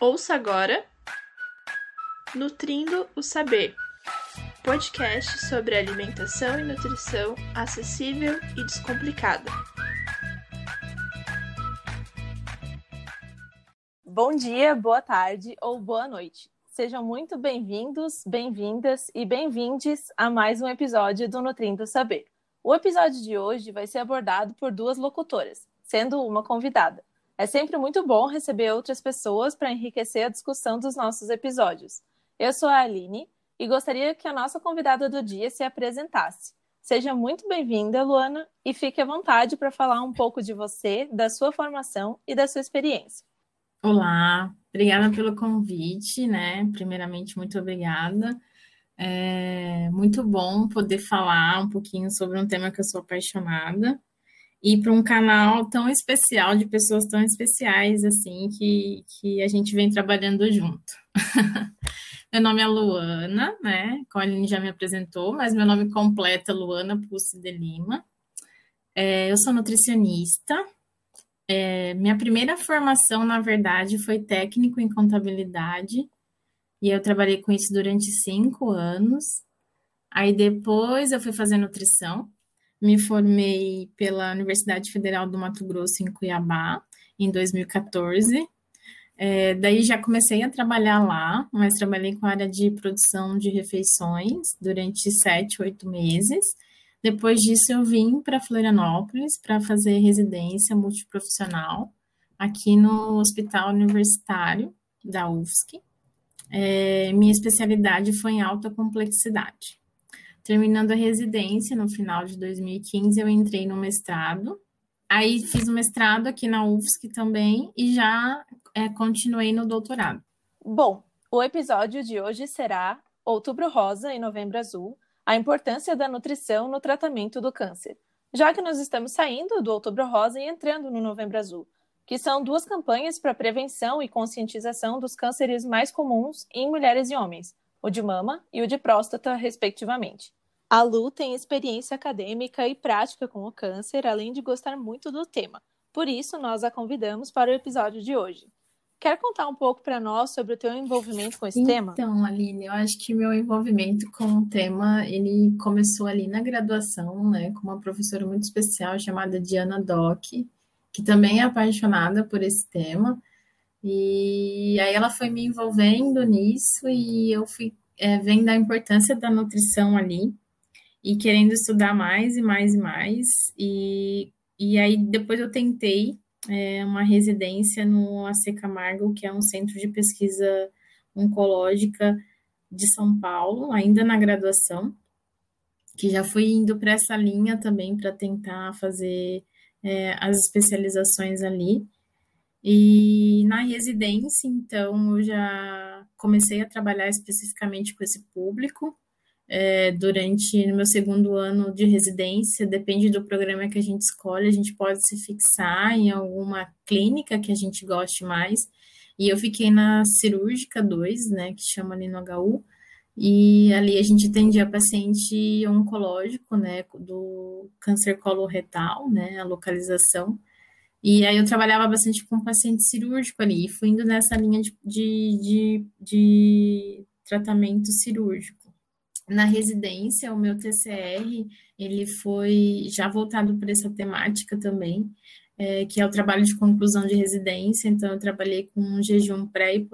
Ouça agora Nutrindo o Saber podcast sobre alimentação e nutrição acessível e descomplicada. Bom dia, boa tarde ou boa noite. Sejam muito bem-vindos, bem-vindas e bem-vindes a mais um episódio do Nutrindo Saber. O episódio de hoje vai ser abordado por duas locutoras, sendo uma convidada. É sempre muito bom receber outras pessoas para enriquecer a discussão dos nossos episódios. Eu sou a Aline e gostaria que a nossa convidada do dia se apresentasse. Seja muito bem-vinda, Luana, e fique à vontade para falar um pouco de você, da sua formação e da sua experiência. Olá, obrigada pelo convite, né? Primeiramente, muito obrigada. É muito bom poder falar um pouquinho sobre um tema que eu sou apaixonada e para um canal tão especial, de pessoas tão especiais, assim, que, que a gente vem trabalhando junto. meu nome é Luana, né? Aline já me apresentou, mas meu nome completo é Luana Pussi de Lima. É, eu sou nutricionista. É, minha primeira formação, na verdade, foi técnico em contabilidade, e eu trabalhei com isso durante cinco anos. Aí depois eu fui fazer nutrição, me formei pela Universidade Federal do Mato Grosso, em Cuiabá, em 2014. É, daí já comecei a trabalhar lá, mas trabalhei com a área de produção de refeições durante sete, oito meses. Depois disso, eu vim para Florianópolis para fazer residência multiprofissional aqui no Hospital Universitário da UFSC. É, minha especialidade foi em alta complexidade. Terminando a residência, no final de 2015, eu entrei no mestrado. Aí fiz o mestrado aqui na UFSC também e já é, continuei no doutorado. Bom, o episódio de hoje será Outubro Rosa e Novembro Azul, a importância da nutrição no tratamento do câncer. Já que nós estamos saindo do Outubro Rosa e entrando no Novembro Azul, que são duas campanhas para prevenção e conscientização dos cânceres mais comuns em mulheres e homens, o de mama e o de próstata, respectivamente. A Lu tem experiência acadêmica e prática com o câncer, além de gostar muito do tema. Por isso, nós a convidamos para o episódio de hoje. Quer contar um pouco para nós sobre o teu envolvimento com esse então, tema? Então, Aline, eu acho que meu envolvimento com o tema, ele começou ali na graduação, né, com uma professora muito especial chamada Diana Doc, que também é apaixonada por esse tema. E aí ela foi me envolvendo nisso e eu fui é, vendo a importância da nutrição ali e querendo estudar mais e mais e mais. E, e aí depois eu tentei é, uma residência no AC Camargo, que é um centro de pesquisa oncológica de São Paulo, ainda na graduação, que já fui indo para essa linha também para tentar fazer é, as especializações ali. E na residência, então, eu já comecei a trabalhar especificamente com esse público. É, durante no meu segundo ano de residência, depende do programa que a gente escolhe, a gente pode se fixar em alguma clínica que a gente goste mais. E eu fiquei na cirúrgica 2, né, que chama ali no HU, e ali a gente atendia paciente oncológico, né, do câncer coloretal, né, a localização. E aí eu trabalhava bastante com paciente cirúrgico ali, e fui indo nessa linha de, de, de, de tratamento cirúrgico. Na residência, o meu TCR, ele foi já voltado para essa temática também, é, que é o trabalho de conclusão de residência, então eu trabalhei com um jejum pré e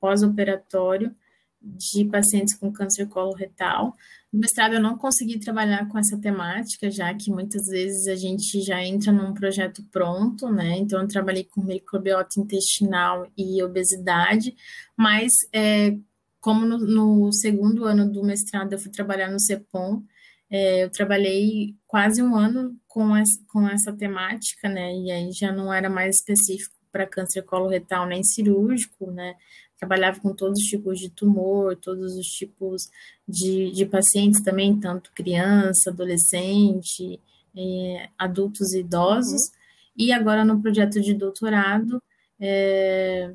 pós-operatório, de pacientes com câncer coloretal. No mestrado eu não consegui trabalhar com essa temática, já que muitas vezes a gente já entra num projeto pronto, né? Então eu trabalhei com microbiota intestinal e obesidade, mas é, como no, no, segundo ano do mestrado eu fui trabalhar no CEPOM, é, eu trabalhei quase um ano com essa, com essa temática, né? E aí já não era mais específico para câncer coloretal nem cirúrgico, né? Trabalhava com todos os tipos de tumor, todos os tipos de, de pacientes também, tanto criança, adolescente, é, adultos e idosos. Uhum. E agora no projeto de doutorado, é,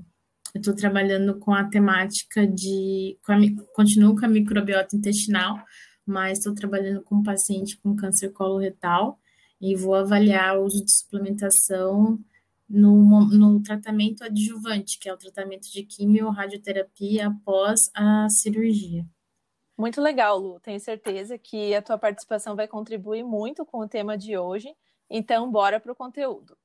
eu estou trabalhando com a temática de. Com a, continuo com a microbiota intestinal, mas estou trabalhando com um paciente com câncer coloretal e vou avaliar o uso de suplementação no, no tratamento adjuvante, que é o tratamento de quimio radioterapia após a cirurgia. Muito legal, Lu. Tenho certeza que a tua participação vai contribuir muito com o tema de hoje. Então, bora para o conteúdo.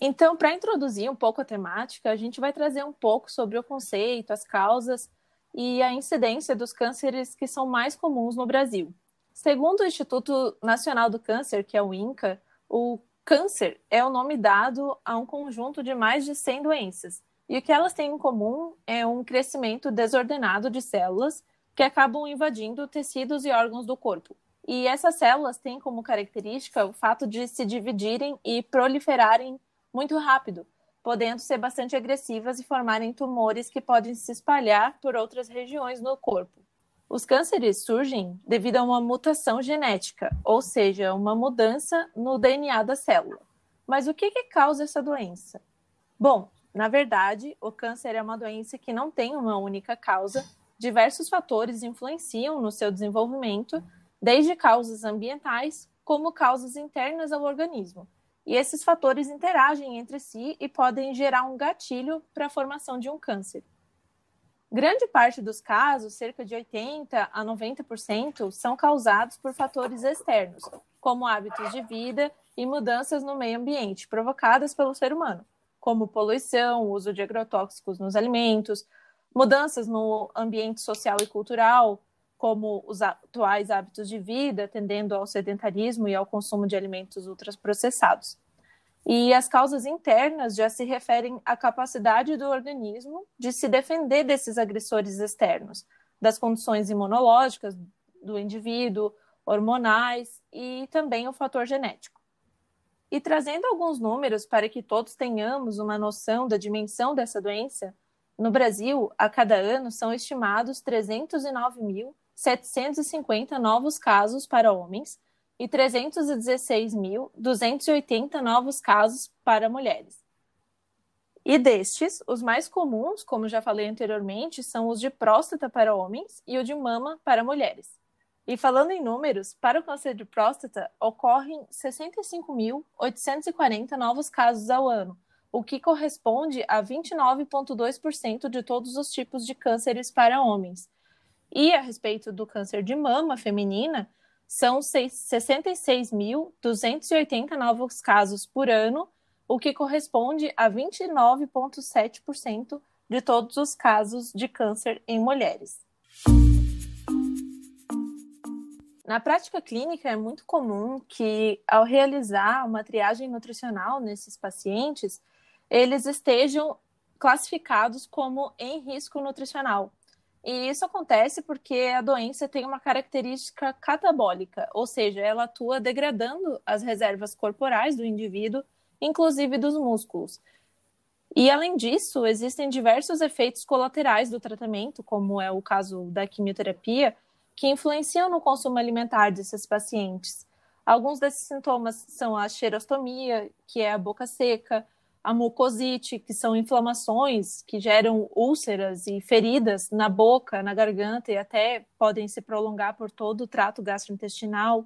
Então, para introduzir um pouco a temática, a gente vai trazer um pouco sobre o conceito, as causas e a incidência dos cânceres que são mais comuns no Brasil. Segundo o Instituto Nacional do Câncer, que é o INCA, o câncer é o nome dado a um conjunto de mais de 100 doenças. E o que elas têm em comum é um crescimento desordenado de células que acabam invadindo tecidos e órgãos do corpo. E essas células têm como característica o fato de se dividirem e proliferarem muito rápido, podendo ser bastante agressivas e formarem tumores que podem se espalhar por outras regiões no corpo. Os cânceres surgem devido a uma mutação genética, ou seja, uma mudança no DNA da célula. Mas o que, que causa essa doença? Bom, na verdade, o câncer é uma doença que não tem uma única causa. Diversos fatores influenciam no seu desenvolvimento, desde causas ambientais como causas internas ao organismo. E esses fatores interagem entre si e podem gerar um gatilho para a formação de um câncer. Grande parte dos casos, cerca de 80 a 90%, são causados por fatores externos, como hábitos de vida e mudanças no meio ambiente provocadas pelo ser humano, como poluição, uso de agrotóxicos nos alimentos, mudanças no ambiente social e cultural, como os atuais hábitos de vida, tendendo ao sedentarismo e ao consumo de alimentos ultraprocessados. E as causas internas já se referem à capacidade do organismo de se defender desses agressores externos, das condições imunológicas do indivíduo, hormonais e também o fator genético. E trazendo alguns números para que todos tenhamos uma noção da dimensão dessa doença, no Brasil, a cada ano são estimados 309.750 novos casos para homens e 316.280 novos casos para mulheres. E destes, os mais comuns, como já falei anteriormente, são os de próstata para homens e o de mama para mulheres. E falando em números, para o câncer de próstata ocorrem 65.840 novos casos ao ano, o que corresponde a 29,2% de todos os tipos de cânceres para homens. E a respeito do câncer de mama feminina, são 66.280 novos casos por ano, o que corresponde a 29,7% de todos os casos de câncer em mulheres. Na prática clínica, é muito comum que, ao realizar uma triagem nutricional nesses pacientes, eles estejam classificados como em risco nutricional, e isso acontece porque a doença tem uma característica catabólica, ou seja, ela atua degradando as reservas corporais do indivíduo, inclusive dos músculos. E além disso, existem diversos efeitos colaterais do tratamento, como é o caso da quimioterapia, que influenciam no consumo alimentar desses pacientes. Alguns desses sintomas são a xerostomia, que é a boca seca, a mucosite, que são inflamações que geram úlceras e feridas na boca, na garganta e até podem se prolongar por todo o trato gastrointestinal,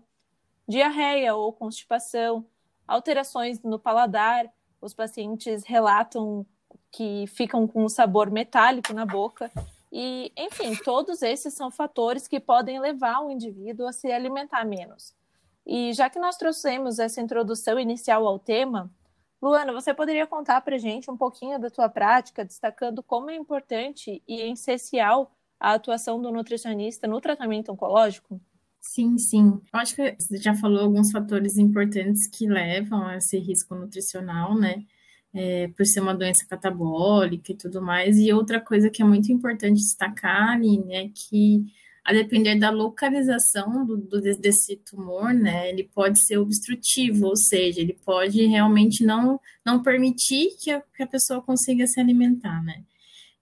diarreia ou constipação, alterações no paladar, os pacientes relatam que ficam com um sabor metálico na boca. E, enfim, todos esses são fatores que podem levar o indivíduo a se alimentar menos. E já que nós trouxemos essa introdução inicial ao tema, Luana, você poderia contar para gente um pouquinho da tua prática, destacando como é importante e essencial a atuação do nutricionista no tratamento oncológico? Sim, sim. Eu acho que você já falou alguns fatores importantes que levam a esse risco nutricional, né? É, por ser uma doença catabólica e tudo mais. E outra coisa que é muito importante destacar, Aline, é que a depender da localização do, do, desse tumor, né, ele pode ser obstrutivo, ou seja, ele pode realmente não, não permitir que a, que a pessoa consiga se alimentar, né.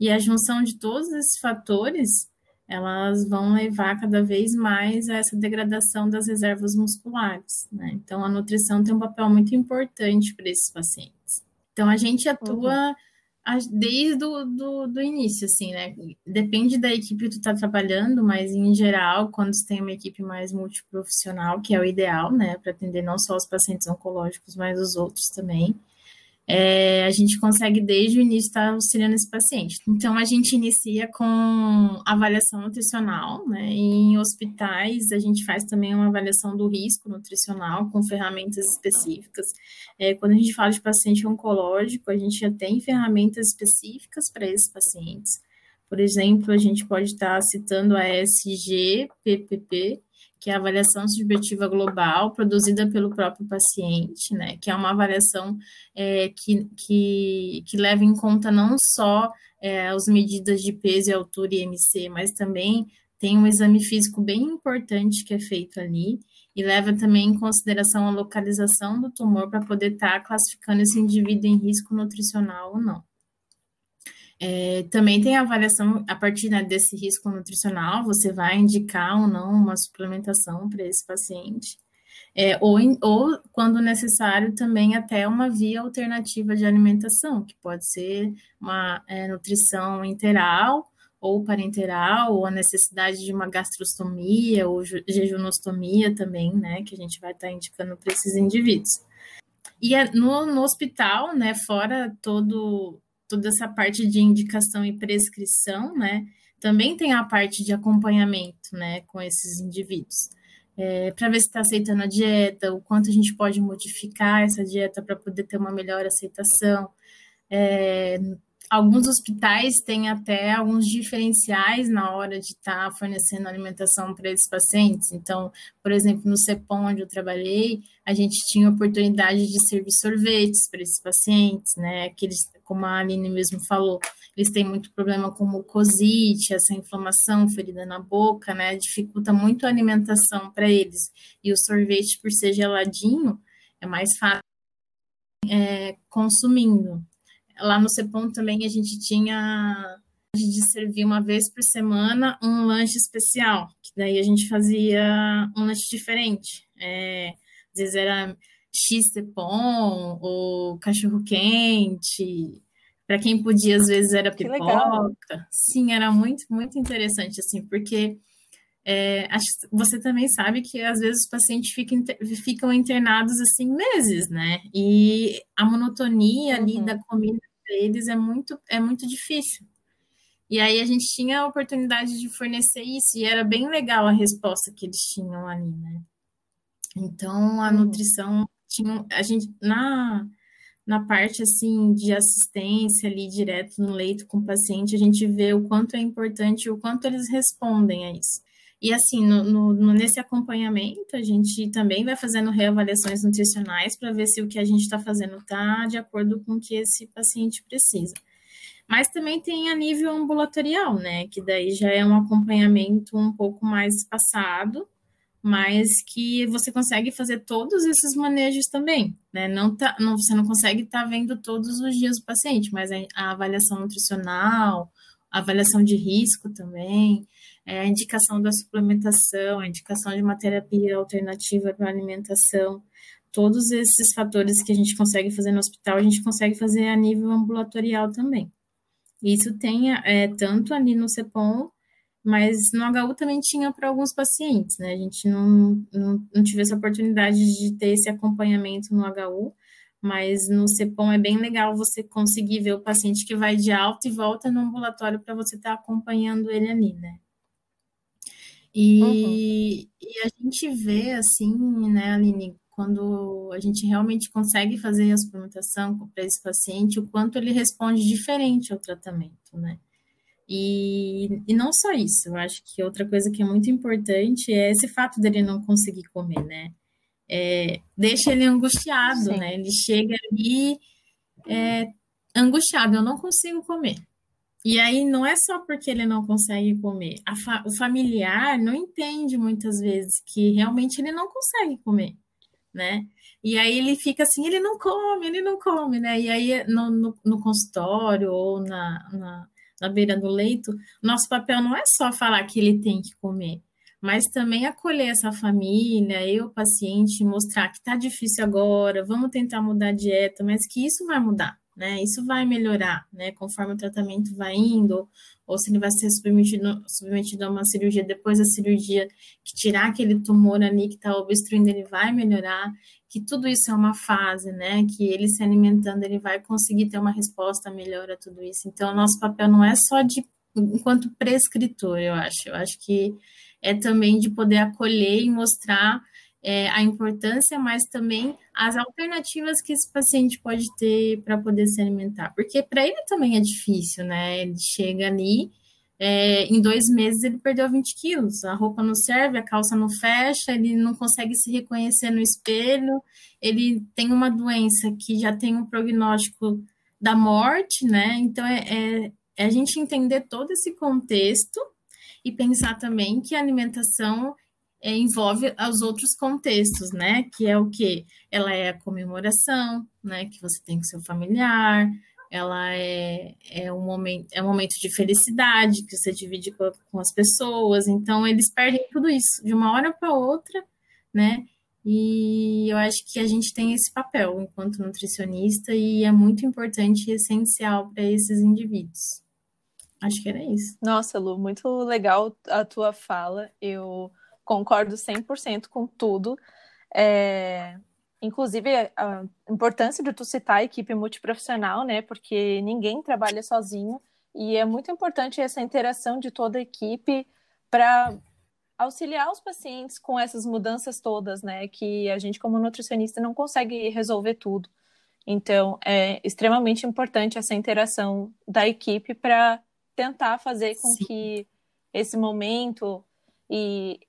E a junção de todos esses fatores, elas vão levar cada vez mais a essa degradação das reservas musculares, né. Então, a nutrição tem um papel muito importante para esses pacientes. Então, a gente atua... Uhum desde do, do, do, início, assim, né? Depende da equipe que tu tá trabalhando, mas em geral, quando você tem uma equipe mais multiprofissional, que é o ideal, né? Para atender não só os pacientes oncológicos, mas os outros também é, a gente consegue desde o início estar auxiliando esse paciente. Então, a gente inicia com avaliação nutricional, né? Em hospitais, a gente faz também uma avaliação do risco nutricional com ferramentas específicas. É, quando a gente fala de paciente oncológico, a gente já tem ferramentas específicas para esses pacientes. Por exemplo, a gente pode estar citando a SG-PPP, que é a avaliação subjetiva global produzida pelo próprio paciente, né, que é uma avaliação é, que, que, que leva em conta não só é, as medidas de peso e altura e MC, mas também tem um exame físico bem importante que é feito ali e leva também em consideração a localização do tumor para poder estar tá classificando esse indivíduo em risco nutricional ou não. É, também tem a avaliação a partir né, desse risco nutricional, você vai indicar ou não uma suplementação para esse paciente. É, ou, ou, quando necessário, também até uma via alternativa de alimentação, que pode ser uma é, nutrição interal ou parenteral, ou a necessidade de uma gastrostomia ou jejunostomia também, né, que a gente vai estar tá indicando para esses indivíduos. E é, no, no hospital, né, fora todo toda essa parte de indicação e prescrição, né? Também tem a parte de acompanhamento, né, com esses indivíduos. É, para ver se está aceitando a dieta, o quanto a gente pode modificar essa dieta para poder ter uma melhor aceitação. É, alguns hospitais têm até alguns diferenciais na hora de estar tá fornecendo alimentação para esses pacientes. Então, por exemplo, no CEPOM, onde eu trabalhei, a gente tinha oportunidade de servir sorvetes para esses pacientes, né? Aqueles como a Aline mesmo falou, eles têm muito problema com mucosite, essa inflamação, ferida na boca, né? Dificulta muito a alimentação para eles. E o sorvete, por ser geladinho, é mais fácil é, consumindo. Lá no CEPOM também a gente tinha de servir uma vez por semana um lanche especial, que daí a gente fazia um lanche diferente. É, às vezes era X-Cepom ou cachorro-quente. Para quem podia, às vezes era pipoca. Sim, era muito, muito interessante, assim, porque é, você também sabe que às vezes os pacientes ficam, ficam internados assim meses, né? E a monotonia ali uhum. da comida para eles é muito, é muito difícil. E aí a gente tinha a oportunidade de fornecer isso, e era bem legal a resposta que eles tinham ali, né? Então a uhum. nutrição a gente na na parte assim de assistência ali direto no leito com o paciente, a gente vê o quanto é importante, o quanto eles respondem a isso. E assim, no, no, nesse acompanhamento, a gente também vai fazendo reavaliações nutricionais para ver se o que a gente está fazendo está de acordo com o que esse paciente precisa. Mas também tem a nível ambulatorial, né? Que daí já é um acompanhamento um pouco mais espaçado, mas que você consegue fazer todos esses manejos também, né? Não tá, não, você não consegue estar tá vendo todos os dias o paciente, mas a, avaliação nutricional, a avaliação de risco também, é, a indicação da suplementação, a indicação de uma terapia alternativa para alimentação, todos esses fatores que a gente consegue fazer no hospital, a gente consegue fazer a nível ambulatorial também. Isso tem é, tanto ali no CEPOM mas no HU também tinha para alguns pacientes, né? A gente não, não, não tive essa oportunidade de ter esse acompanhamento no HU, mas no CEPOM é bem legal você conseguir ver o paciente que vai de alta e volta no ambulatório para você estar tá acompanhando ele ali, né? E, uhum. e, a gente vê, assim, né, Aline, quando a gente realmente consegue fazer a suplementação para esse paciente, o quanto ele responde diferente ao tratamento, né? E, e não só isso, eu acho que outra coisa que é muito importante é esse fato dele não conseguir comer, né? É, deixa ele angustiado, Sim. né? Ele chega ali é, angustiado, eu não consigo comer. E aí não é só porque ele não consegue comer. Fa o familiar não entende muitas vezes que realmente ele não consegue comer, né? E aí ele fica assim, ele não come, ele não come, né? E aí no, no, no consultório ou na, na na beira do leito, nosso papel não é só falar que ele tem que comer, mas também acolher essa família, eu, paciente, mostrar que tá difícil agora, vamos tentar mudar a dieta, mas que isso vai mudar. Né? Isso vai melhorar, né? Conforme o tratamento vai indo, ou se ele vai ser submetido, submetido a uma cirurgia depois da cirurgia, que tirar aquele tumor ali que está obstruindo, ele vai melhorar, que tudo isso é uma fase, né? Que ele se alimentando, ele vai conseguir ter uma resposta melhor a tudo isso. Então, nosso papel não é só de enquanto prescritor, eu acho. Eu acho que é também de poder acolher e mostrar é, a importância, mas também as alternativas que esse paciente pode ter para poder se alimentar. Porque para ele também é difícil, né? Ele chega ali, é, em dois meses ele perdeu 20 quilos, a roupa não serve, a calça não fecha, ele não consegue se reconhecer no espelho, ele tem uma doença que já tem um prognóstico da morte, né? Então é, é, é a gente entender todo esse contexto e pensar também que a alimentação é, envolve os outros contextos, né? Que é o que? Ela é a comemoração, né? Que você tem com seu familiar, ela é, é, um momento, é um momento de felicidade que você divide com, com as pessoas. Então, eles perdem tudo isso de uma hora para outra, né? E eu acho que a gente tem esse papel enquanto nutricionista e é muito importante e essencial para esses indivíduos. Acho que era isso. Nossa, Lu, muito legal a tua fala. Eu concordo 100% com tudo. É, inclusive, a importância de tu citar a equipe multiprofissional, né? Porque ninguém trabalha sozinho e é muito importante essa interação de toda a equipe para auxiliar os pacientes com essas mudanças todas, né? Que a gente, como nutricionista, não consegue resolver tudo. Então, é extremamente importante essa interação da equipe para tentar fazer com Sim. que esse momento e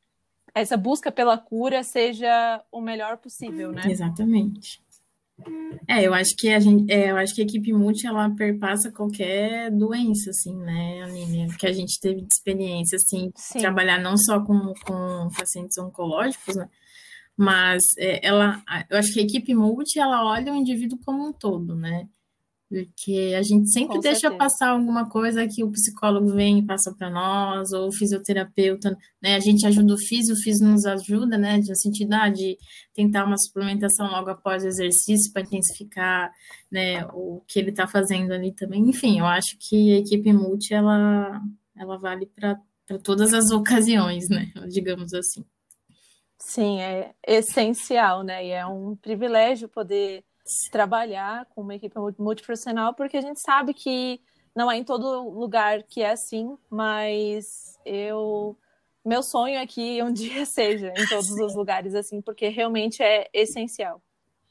essa busca pela cura seja o melhor possível, né? Exatamente. É, eu acho que a gente, é, eu acho que a equipe multi ela perpassa qualquer doença, assim, né, Aline? Que a gente teve de experiência, assim, Sim. trabalhar não só com, com pacientes oncológicos, né? Mas é, ela, eu acho que a equipe multi ela olha o indivíduo como um todo, né? Porque a gente sempre Com deixa certeza. passar alguma coisa que o psicólogo vem e passa para nós, ou o fisioterapeuta, né? A gente ajuda o físio, o físio nos ajuda, né? No sentido ah, de tentar uma suplementação logo após o exercício para intensificar, né, o que ele está fazendo ali também. Enfim, eu acho que a equipe multi, ela, ela vale para todas as ocasiões, né? Digamos assim. Sim, é essencial, né? E é um privilégio poder trabalhar com uma equipe multiprofissional, porque a gente sabe que não é em todo lugar que é assim, mas eu meu sonho é que um dia seja em todos os lugares assim, porque realmente é essencial.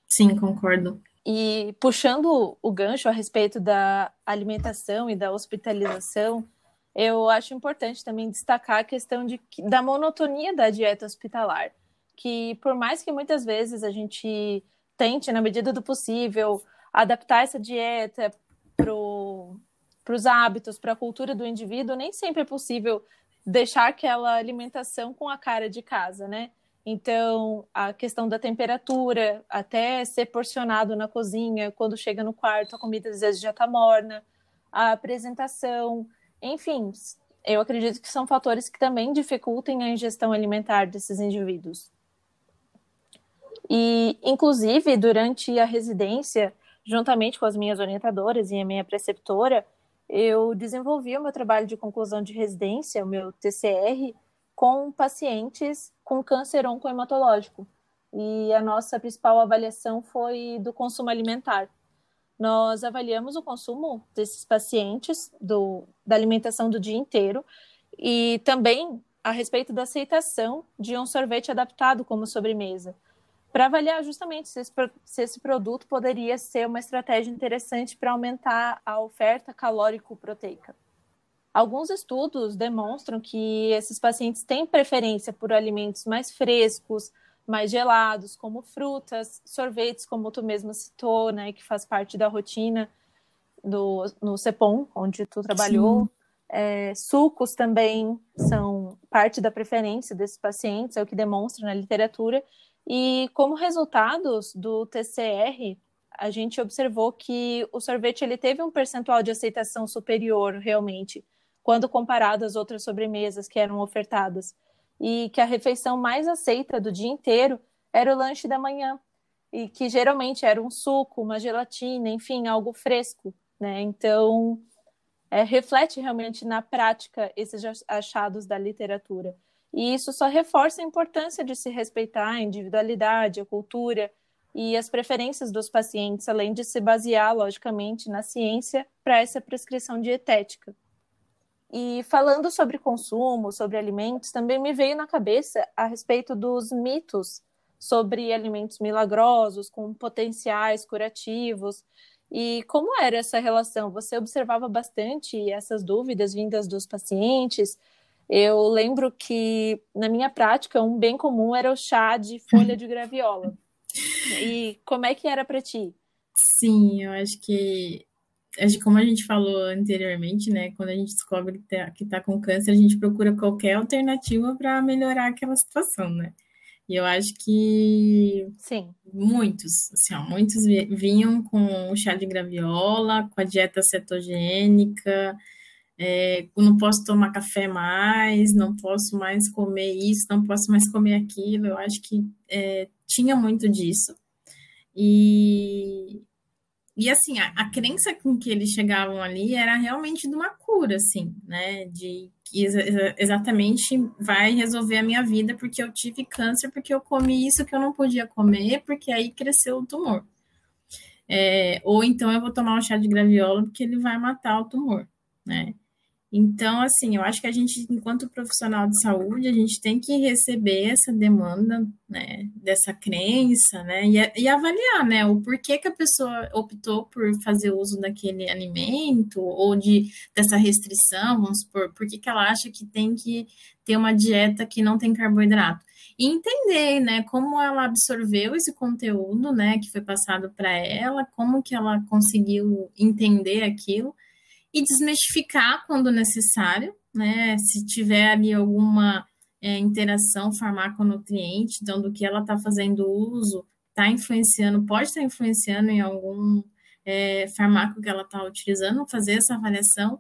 Sim, concordo. E puxando o gancho a respeito da alimentação e da hospitalização, eu acho importante também destacar a questão de, da monotonia da dieta hospitalar, que por mais que muitas vezes a gente tente, na medida do possível, adaptar essa dieta para os hábitos, para a cultura do indivíduo, nem sempre é possível deixar aquela alimentação com a cara de casa, né? Então, a questão da temperatura, até ser porcionado na cozinha, quando chega no quarto, a comida às vezes já está morna, a apresentação, enfim, eu acredito que são fatores que também dificultem a ingestão alimentar desses indivíduos. E, inclusive, durante a residência, juntamente com as minhas orientadoras e a minha preceptora, eu desenvolvi o meu trabalho de conclusão de residência, o meu TCR, com pacientes com câncer oncohematológico. E a nossa principal avaliação foi do consumo alimentar. Nós avaliamos o consumo desses pacientes, do, da alimentação do dia inteiro, e também a respeito da aceitação de um sorvete adaptado como sobremesa para avaliar justamente se esse, se esse, produto poderia ser uma estratégia interessante para aumentar a oferta calórico-proteica. Alguns estudos demonstram que esses pacientes têm preferência por alimentos mais frescos, mais gelados, como frutas, sorvetes, como tu mesma citou, né, que faz parte da rotina do, no CEPOM, onde tu trabalhou. É, sucos também são parte da preferência desses pacientes, é o que demonstra na literatura. E como resultados do TCR, a gente observou que o sorvete ele teve um percentual de aceitação superior realmente, quando comparado às outras sobremesas que eram ofertadas, e que a refeição mais aceita do dia inteiro era o lanche da manhã. e que geralmente era um suco, uma gelatina, enfim, algo fresco, né? Então, é, reflete realmente na prática esses achados da literatura. E isso só reforça a importância de se respeitar a individualidade, a cultura e as preferências dos pacientes, além de se basear, logicamente, na ciência para essa prescrição dietética. E falando sobre consumo, sobre alimentos, também me veio na cabeça a respeito dos mitos sobre alimentos milagrosos, com potenciais curativos. E como era essa relação? Você observava bastante essas dúvidas vindas dos pacientes? Eu lembro que, na minha prática, um bem comum era o chá de folha de graviola. E como é que era para ti? Sim, eu acho que, como a gente falou anteriormente, né? Quando a gente descobre que está tá com câncer, a gente procura qualquer alternativa para melhorar aquela situação, né? E eu acho que Sim. muitos, assim, ó, muitos vinham com o chá de graviola, com a dieta cetogênica, é, não posso tomar café mais, não posso mais comer isso, não posso mais comer aquilo. Eu acho que é, tinha muito disso. E, e assim, a, a crença com que eles chegavam ali era realmente de uma cura, assim, né? De que exatamente vai resolver a minha vida porque eu tive câncer, porque eu comi isso que eu não podia comer, porque aí cresceu o tumor. É, ou então eu vou tomar um chá de graviola porque ele vai matar o tumor, né? Então, assim, eu acho que a gente, enquanto profissional de saúde, a gente tem que receber essa demanda, né, dessa crença, né, e, e, avaliar, né, o porquê que a pessoa optou por fazer uso daquele alimento ou de dessa restrição, vamos supor, por que, que ela acha que tem que ter uma dieta que não tem carboidrato. E entender, né, como ela absorveu esse conteúdo, né, que foi passado para ela, como que ela conseguiu entender aquilo e desmistificar quando necessário, né? Se tiver ali alguma é, interação farmaconutriente, então do que ela está fazendo uso, está influenciando, pode estar tá influenciando em algum é, farmaco que ela está utilizando, fazer essa avaliação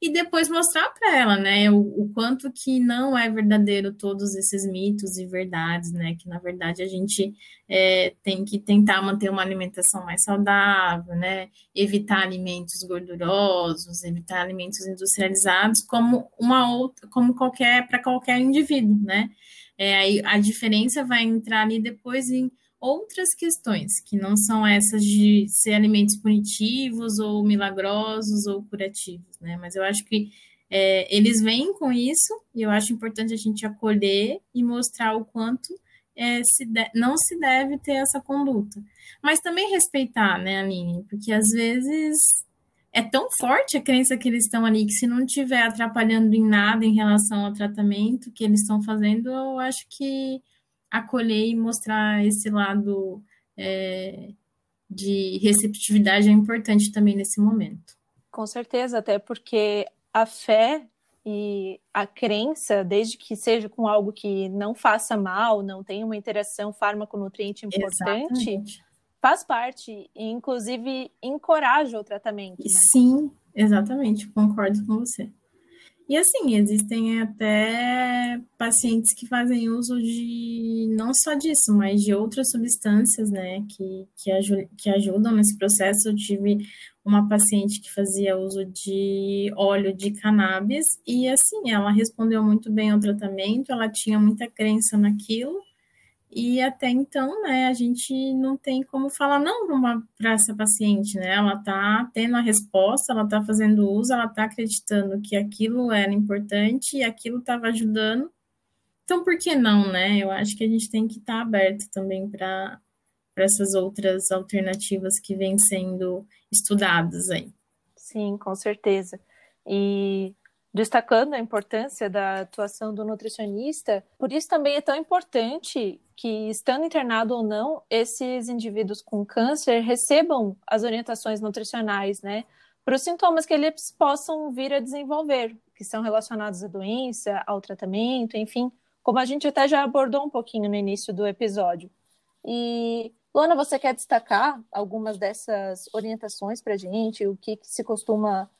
e depois mostrar para ela, né, o, o, quanto que não é verdadeiro todos esses mitos e verdades, né, que na verdade a gente é, tem que tentar manter uma alimentação mais saudável, né, evitar alimentos gordurosos, evitar alimentos industrializados, como uma outra, como qualquer para qualquer indivíduo, né. É, a diferença vai entrar ali depois em outras questões, que não são essas de ser alimentos punitivos ou milagrosos ou curativos, né? Mas eu acho que é, eles vêm com isso e eu acho importante a gente acolher e mostrar o quanto é, se de, não se deve ter essa conduta. Mas também respeitar, né, Aline? Porque às vezes é tão forte a crença que eles estão ali que se não estiver atrapalhando em nada em relação ao tratamento que eles estão fazendo, eu acho que acolher e mostrar esse lado é, de receptividade é importante também nesse momento. Com certeza, até porque a fé e a crença, desde que seja com algo que não faça mal, não tenha uma interação fármaco-nutriente importante, Exatamente. faz parte e, inclusive, encoraja o tratamento. Né? Sim, exatamente, concordo com você. E assim, existem até pacientes que fazem uso de não só disso, mas de outras substâncias, né, que, que, aj que ajudam nesse processo. Eu tive uma paciente que fazia uso de óleo de cannabis e assim, ela respondeu muito bem ao tratamento, ela tinha muita crença naquilo e até então, né, a gente não tem como falar não para essa paciente, né? Ela está tendo a resposta, ela está fazendo uso, ela está acreditando que aquilo era importante e aquilo estava ajudando. Então, por que não, né? Eu acho que a gente tem que estar tá aberto também para essas outras alternativas que vêm sendo estudadas aí. Sim, com certeza. E destacando a importância da atuação do nutricionista, por isso também é tão importante que, estando internado ou não, esses indivíduos com câncer recebam as orientações nutricionais, né? Para os sintomas que eles possam vir a desenvolver, que são relacionados à doença, ao tratamento, enfim, como a gente até já abordou um pouquinho no início do episódio. E, Luana, você quer destacar algumas dessas orientações para a gente? O que, que se costuma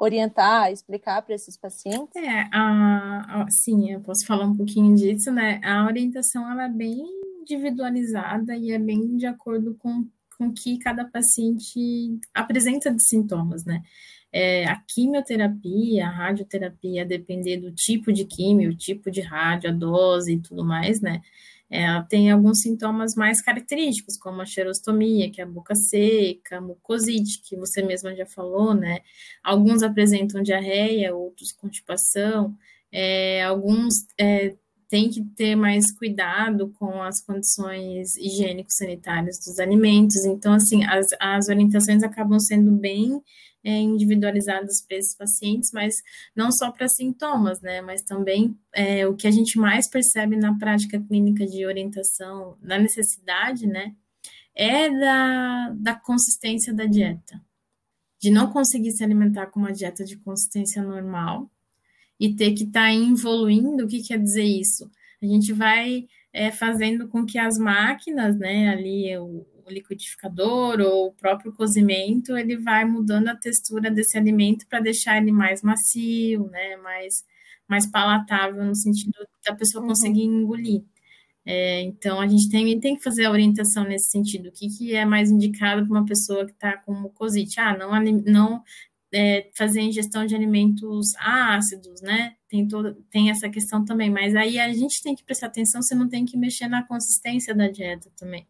orientar, explicar para esses pacientes? É, a, a, sim, eu posso falar um pouquinho disso, né? A orientação ela é bem individualizada e é bem de acordo com com que cada paciente apresenta de sintomas, né? É, a quimioterapia, a radioterapia, a depender do tipo de quimio, tipo de rádio, a dose e tudo mais, né? Ela tem alguns sintomas mais característicos, como a xerostomia, que é a boca seca, mucosite, que você mesma já falou, né? Alguns apresentam diarreia, outros constipação, é, alguns é, tem que ter mais cuidado com as condições higiênico-sanitárias dos alimentos. Então, assim, as, as orientações acabam sendo bem é, individualizadas para esses pacientes, mas não só para sintomas, né? Mas também é, o que a gente mais percebe na prática clínica de orientação, na necessidade, né? É da, da consistência da dieta. De não conseguir se alimentar com uma dieta de consistência normal, e ter que estar tá evoluindo, o que quer dizer isso? A gente vai é, fazendo com que as máquinas, né, ali o, o liquidificador ou o próprio cozimento, ele vai mudando a textura desse alimento para deixar ele mais macio, né, mais, mais palatável no sentido da pessoa uhum. conseguir engolir. É, então, a gente tem, tem que fazer a orientação nesse sentido. O que, que é mais indicado para uma pessoa que está com mucosite? Ah, não, não é, fazer ingestão de alimentos ácidos, né? Tem, toda, tem essa questão também, mas aí a gente tem que prestar atenção, você não tem que mexer na consistência da dieta também.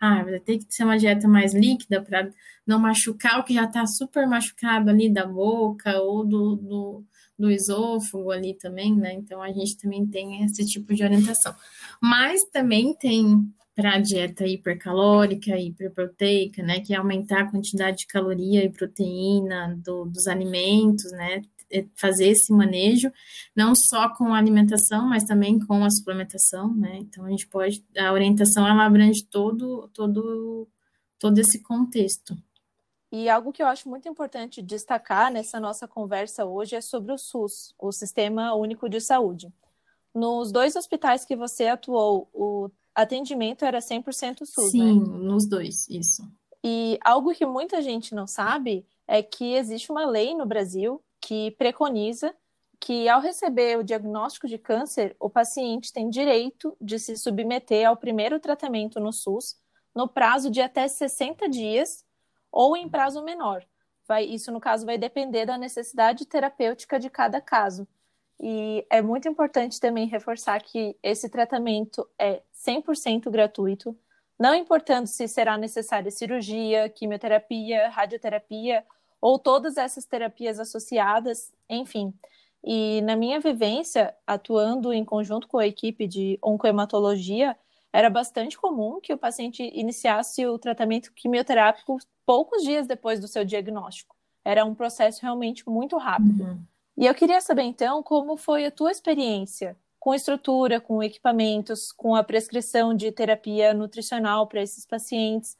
Ah, vai ter que ser uma dieta mais líquida para não machucar o que já está super machucado ali da boca ou do, do, do esôfago ali também, né? Então a gente também tem esse tipo de orientação. Mas também tem para a dieta hipercalórica, hiperproteica, né, que é aumentar a quantidade de caloria e proteína do, dos alimentos, né, é fazer esse manejo, não só com a alimentação, mas também com a suplementação, né, então a gente pode, a orientação ela abrange todo, todo, todo esse contexto. E algo que eu acho muito importante destacar nessa nossa conversa hoje é sobre o SUS, o Sistema Único de Saúde. Nos dois hospitais que você atuou, o atendimento era 100% SUS, Sim, né? nos dois, isso. E algo que muita gente não sabe é que existe uma lei no Brasil que preconiza que ao receber o diagnóstico de câncer, o paciente tem direito de se submeter ao primeiro tratamento no SUS no prazo de até 60 dias ou em prazo menor. Vai, isso, no caso, vai depender da necessidade terapêutica de cada caso. E é muito importante também reforçar que esse tratamento é 100% gratuito, não importando se será necessária cirurgia, quimioterapia, radioterapia ou todas essas terapias associadas, enfim. E na minha vivência, atuando em conjunto com a equipe de oncohematologia, era bastante comum que o paciente iniciasse o tratamento quimioterápico poucos dias depois do seu diagnóstico. Era um processo realmente muito rápido. Uhum. E eu queria saber então como foi a tua experiência com estrutura, com equipamentos, com a prescrição de terapia nutricional para esses pacientes.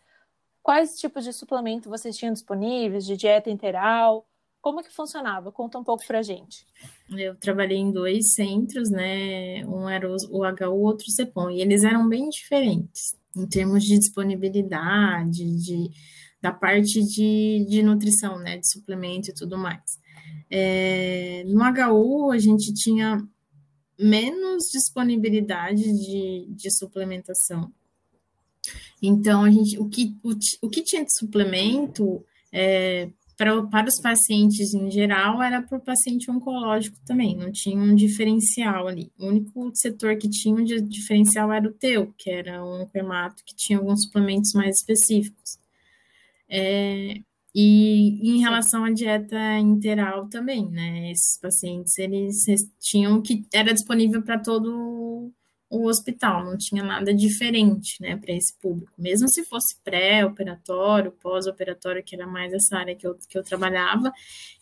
Quais tipos de suplemento vocês tinham disponíveis, de dieta interal? Como que funcionava? Conta um pouco para a gente. Eu trabalhei em dois centros, né? Um era o HU, outro o CEPOM, e eles eram bem diferentes em termos de disponibilidade, de, da parte de, de nutrição, né? De suplemento e tudo mais. É, no HU, a gente tinha menos disponibilidade de, de suplementação. Então, a gente, o, que, o, o que tinha de suplemento é, para, para os pacientes em geral era para o paciente oncológico também, não tinha um diferencial ali. O único setor que tinha um diferencial era o teu, que era um cremato que tinha alguns suplementos mais específicos. É, e em relação à dieta interal também, né? Esses pacientes, eles tinham que era disponível para todo o hospital, não tinha nada diferente, né, para esse público. Mesmo se fosse pré-operatório, pós-operatório, que era mais essa área que eu, que eu trabalhava,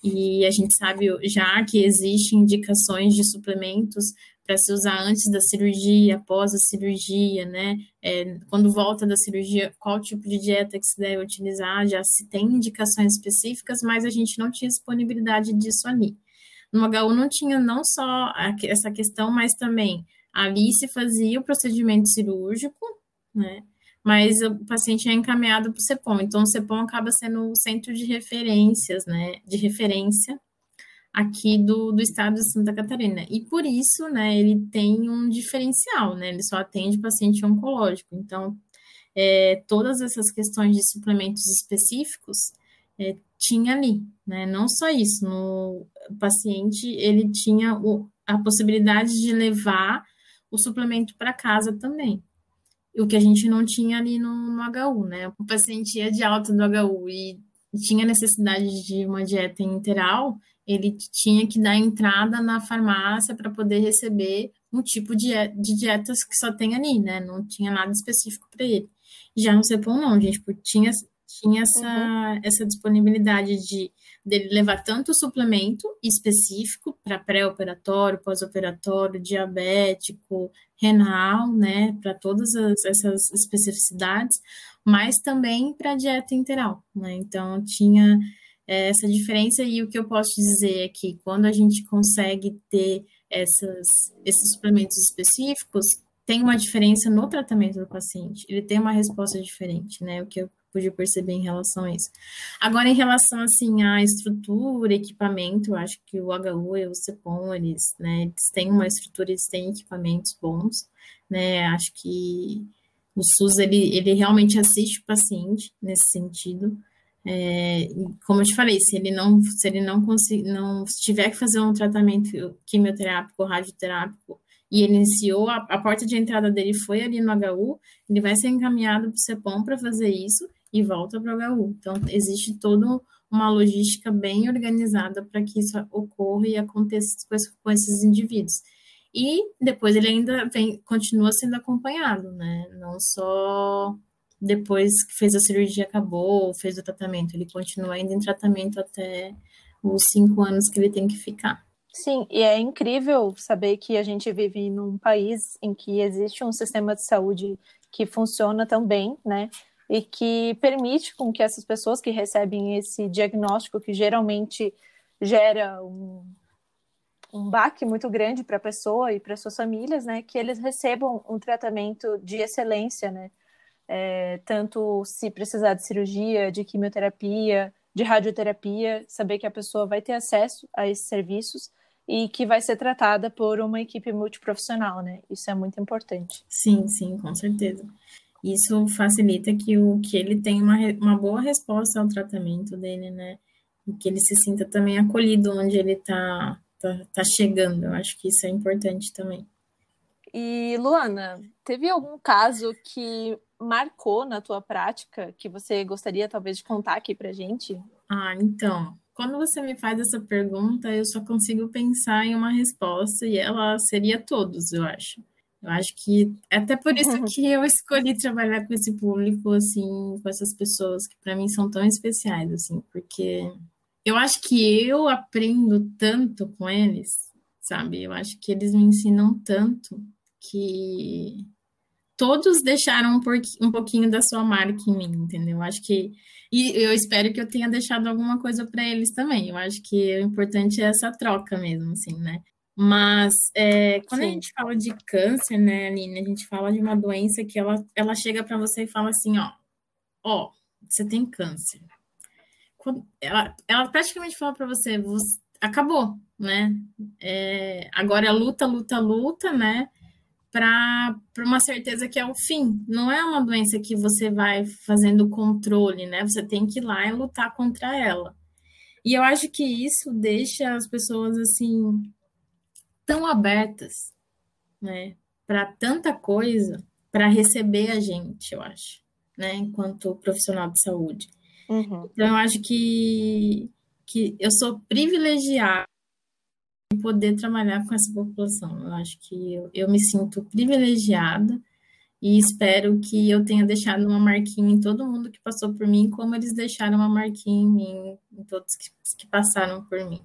e a gente sabe já que existem indicações de suplementos para se usar antes da cirurgia, após a cirurgia, né? É, quando volta da cirurgia, qual tipo de dieta que se deve utilizar, já se tem indicações específicas, mas a gente não tinha disponibilidade disso ali. No HU não tinha não só essa questão, mas também ali se fazia o procedimento cirúrgico, né? Mas o paciente é encaminhado para o CEPOM, então o CEPOM acaba sendo o centro de referências, né? De referência aqui do, do estado de Santa Catarina. E por isso, né, ele tem um diferencial, né? Ele só atende paciente oncológico. Então, é, todas essas questões de suplementos específicos é, tinha ali, né? Não só isso, no paciente ele tinha o, a possibilidade de levar o suplemento para casa também. O que a gente não tinha ali no, no HU, né? O paciente ia de alta do HU e tinha necessidade de uma dieta interal, ele tinha que dar entrada na farmácia para poder receber um tipo de, de dietas que só tem ali, né? Não tinha nada específico para ele. Já no CEPOM, não, gente, porque tinha, tinha essa, uhum. essa disponibilidade de dele levar tanto suplemento específico para pré-operatório, pós-operatório, diabético, renal, né, para todas as, essas especificidades, mas também para dieta integral, né? Então tinha essa diferença e o que eu posso dizer é que quando a gente consegue ter essas, esses suplementos específicos, tem uma diferença no tratamento do paciente, ele tem uma resposta diferente, né? O que eu pude perceber em relação a isso. Agora, em relação, assim, à estrutura, equipamento, eu acho que o HU e o CEPOM, eles, né, eles têm uma estrutura, eles têm equipamentos bons, né? Acho que o SUS, ele, ele realmente assiste o paciente nesse sentido, é, como eu te falei, se ele não, se ele não conseguir, não tiver que fazer um tratamento quimioterápico radioterápico e ele iniciou, a, a, porta de entrada dele foi ali no HU, ele vai ser encaminhado para o CEPOM para fazer isso e volta para o HU. Então, existe toda uma logística bem organizada para que isso ocorra e aconteça com esses indivíduos. E depois ele ainda vem, continua sendo acompanhado, né? Não só depois que fez a cirurgia acabou, fez o tratamento, ele continua ainda em tratamento até os cinco anos que ele tem que ficar. Sim, e é incrível saber que a gente vive num país em que existe um sistema de saúde que funciona tão bem, né? E que permite com que essas pessoas que recebem esse diagnóstico, que geralmente gera um, um baque muito grande para a pessoa e para suas famílias, né? Que eles recebam um tratamento de excelência, né? É, tanto se precisar de cirurgia, de quimioterapia, de radioterapia, saber que a pessoa vai ter acesso a esses serviços e que vai ser tratada por uma equipe multiprofissional, né? Isso é muito importante. Sim, sim, com certeza. Isso facilita que, o, que ele tenha uma, uma boa resposta ao tratamento dele, né? E que ele se sinta também acolhido onde ele está tá, tá chegando. Eu acho que isso é importante também. E, Luana, teve algum caso que marcou na tua prática que você gostaria talvez de contar aqui pra gente? Ah, então, quando você me faz essa pergunta, eu só consigo pensar em uma resposta e ela seria todos, eu acho. Eu acho que é até por isso que eu escolhi trabalhar com esse público, assim, com essas pessoas que para mim são tão especiais, assim, porque eu acho que eu aprendo tanto com eles, sabe? Eu acho que eles me ensinam tanto que todos deixaram um, pouquinho da sua marca em mim, entendeu? Eu acho que. E eu espero que eu tenha deixado alguma coisa para eles também. Eu acho que o importante é essa troca mesmo, assim, né? Mas é, quando Sim. a gente fala de câncer, né, Aline, a gente fala de uma doença que ela, ela chega para você e fala assim, ó, ó, você tem câncer. ela, ela praticamente fala para você, você, acabou, né? É, agora é luta, luta, luta, né? Para uma certeza que é o fim. Não é uma doença que você vai fazendo controle, né? Você tem que ir lá e lutar contra ela. E eu acho que isso deixa as pessoas assim tão abertas, né, para tanta coisa, para receber a gente, eu acho, né, enquanto profissional de saúde. Uhum. Então eu acho que que eu sou privilegiada poder trabalhar com essa população. Eu acho que eu, eu, me sinto privilegiada e espero que eu tenha deixado uma marquinha em todo mundo que passou por mim, como eles deixaram uma marquinha em mim, em todos que, que passaram por mim.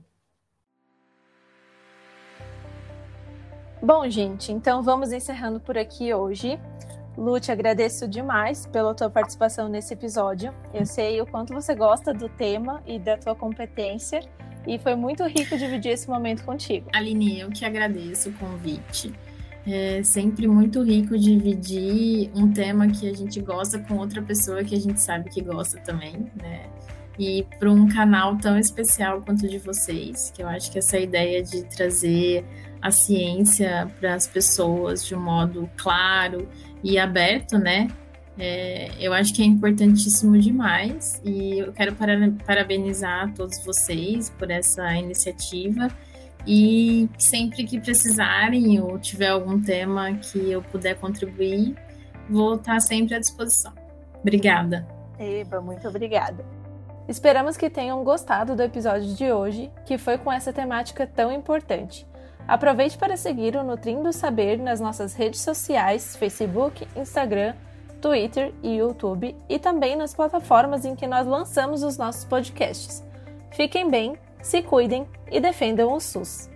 Bom, gente, então vamos encerrando por aqui hoje. Lu, te agradeço demais pela tua participação nesse episódio. Eu sei o quanto você gosta do tema e da tua competência e foi muito rico dividir esse momento contigo. Aline, eu que agradeço o convite. É sempre muito rico dividir um tema que a gente gosta com outra pessoa que a gente sabe que gosta também, né? e para um canal tão especial quanto o de vocês, que eu acho que essa ideia de trazer a ciência para as pessoas de um modo claro e aberto, né? É, eu acho que é importantíssimo demais e eu quero parabenizar todos vocês por essa iniciativa e sempre que precisarem ou tiver algum tema que eu puder contribuir, vou estar sempre à disposição. Obrigada. Eba, muito obrigada. Esperamos que tenham gostado do episódio de hoje, que foi com essa temática tão importante. Aproveite para seguir o Nutrindo Saber nas nossas redes sociais, Facebook, Instagram, Twitter e YouTube, e também nas plataformas em que nós lançamos os nossos podcasts. Fiquem bem, se cuidem e defendam o SUS.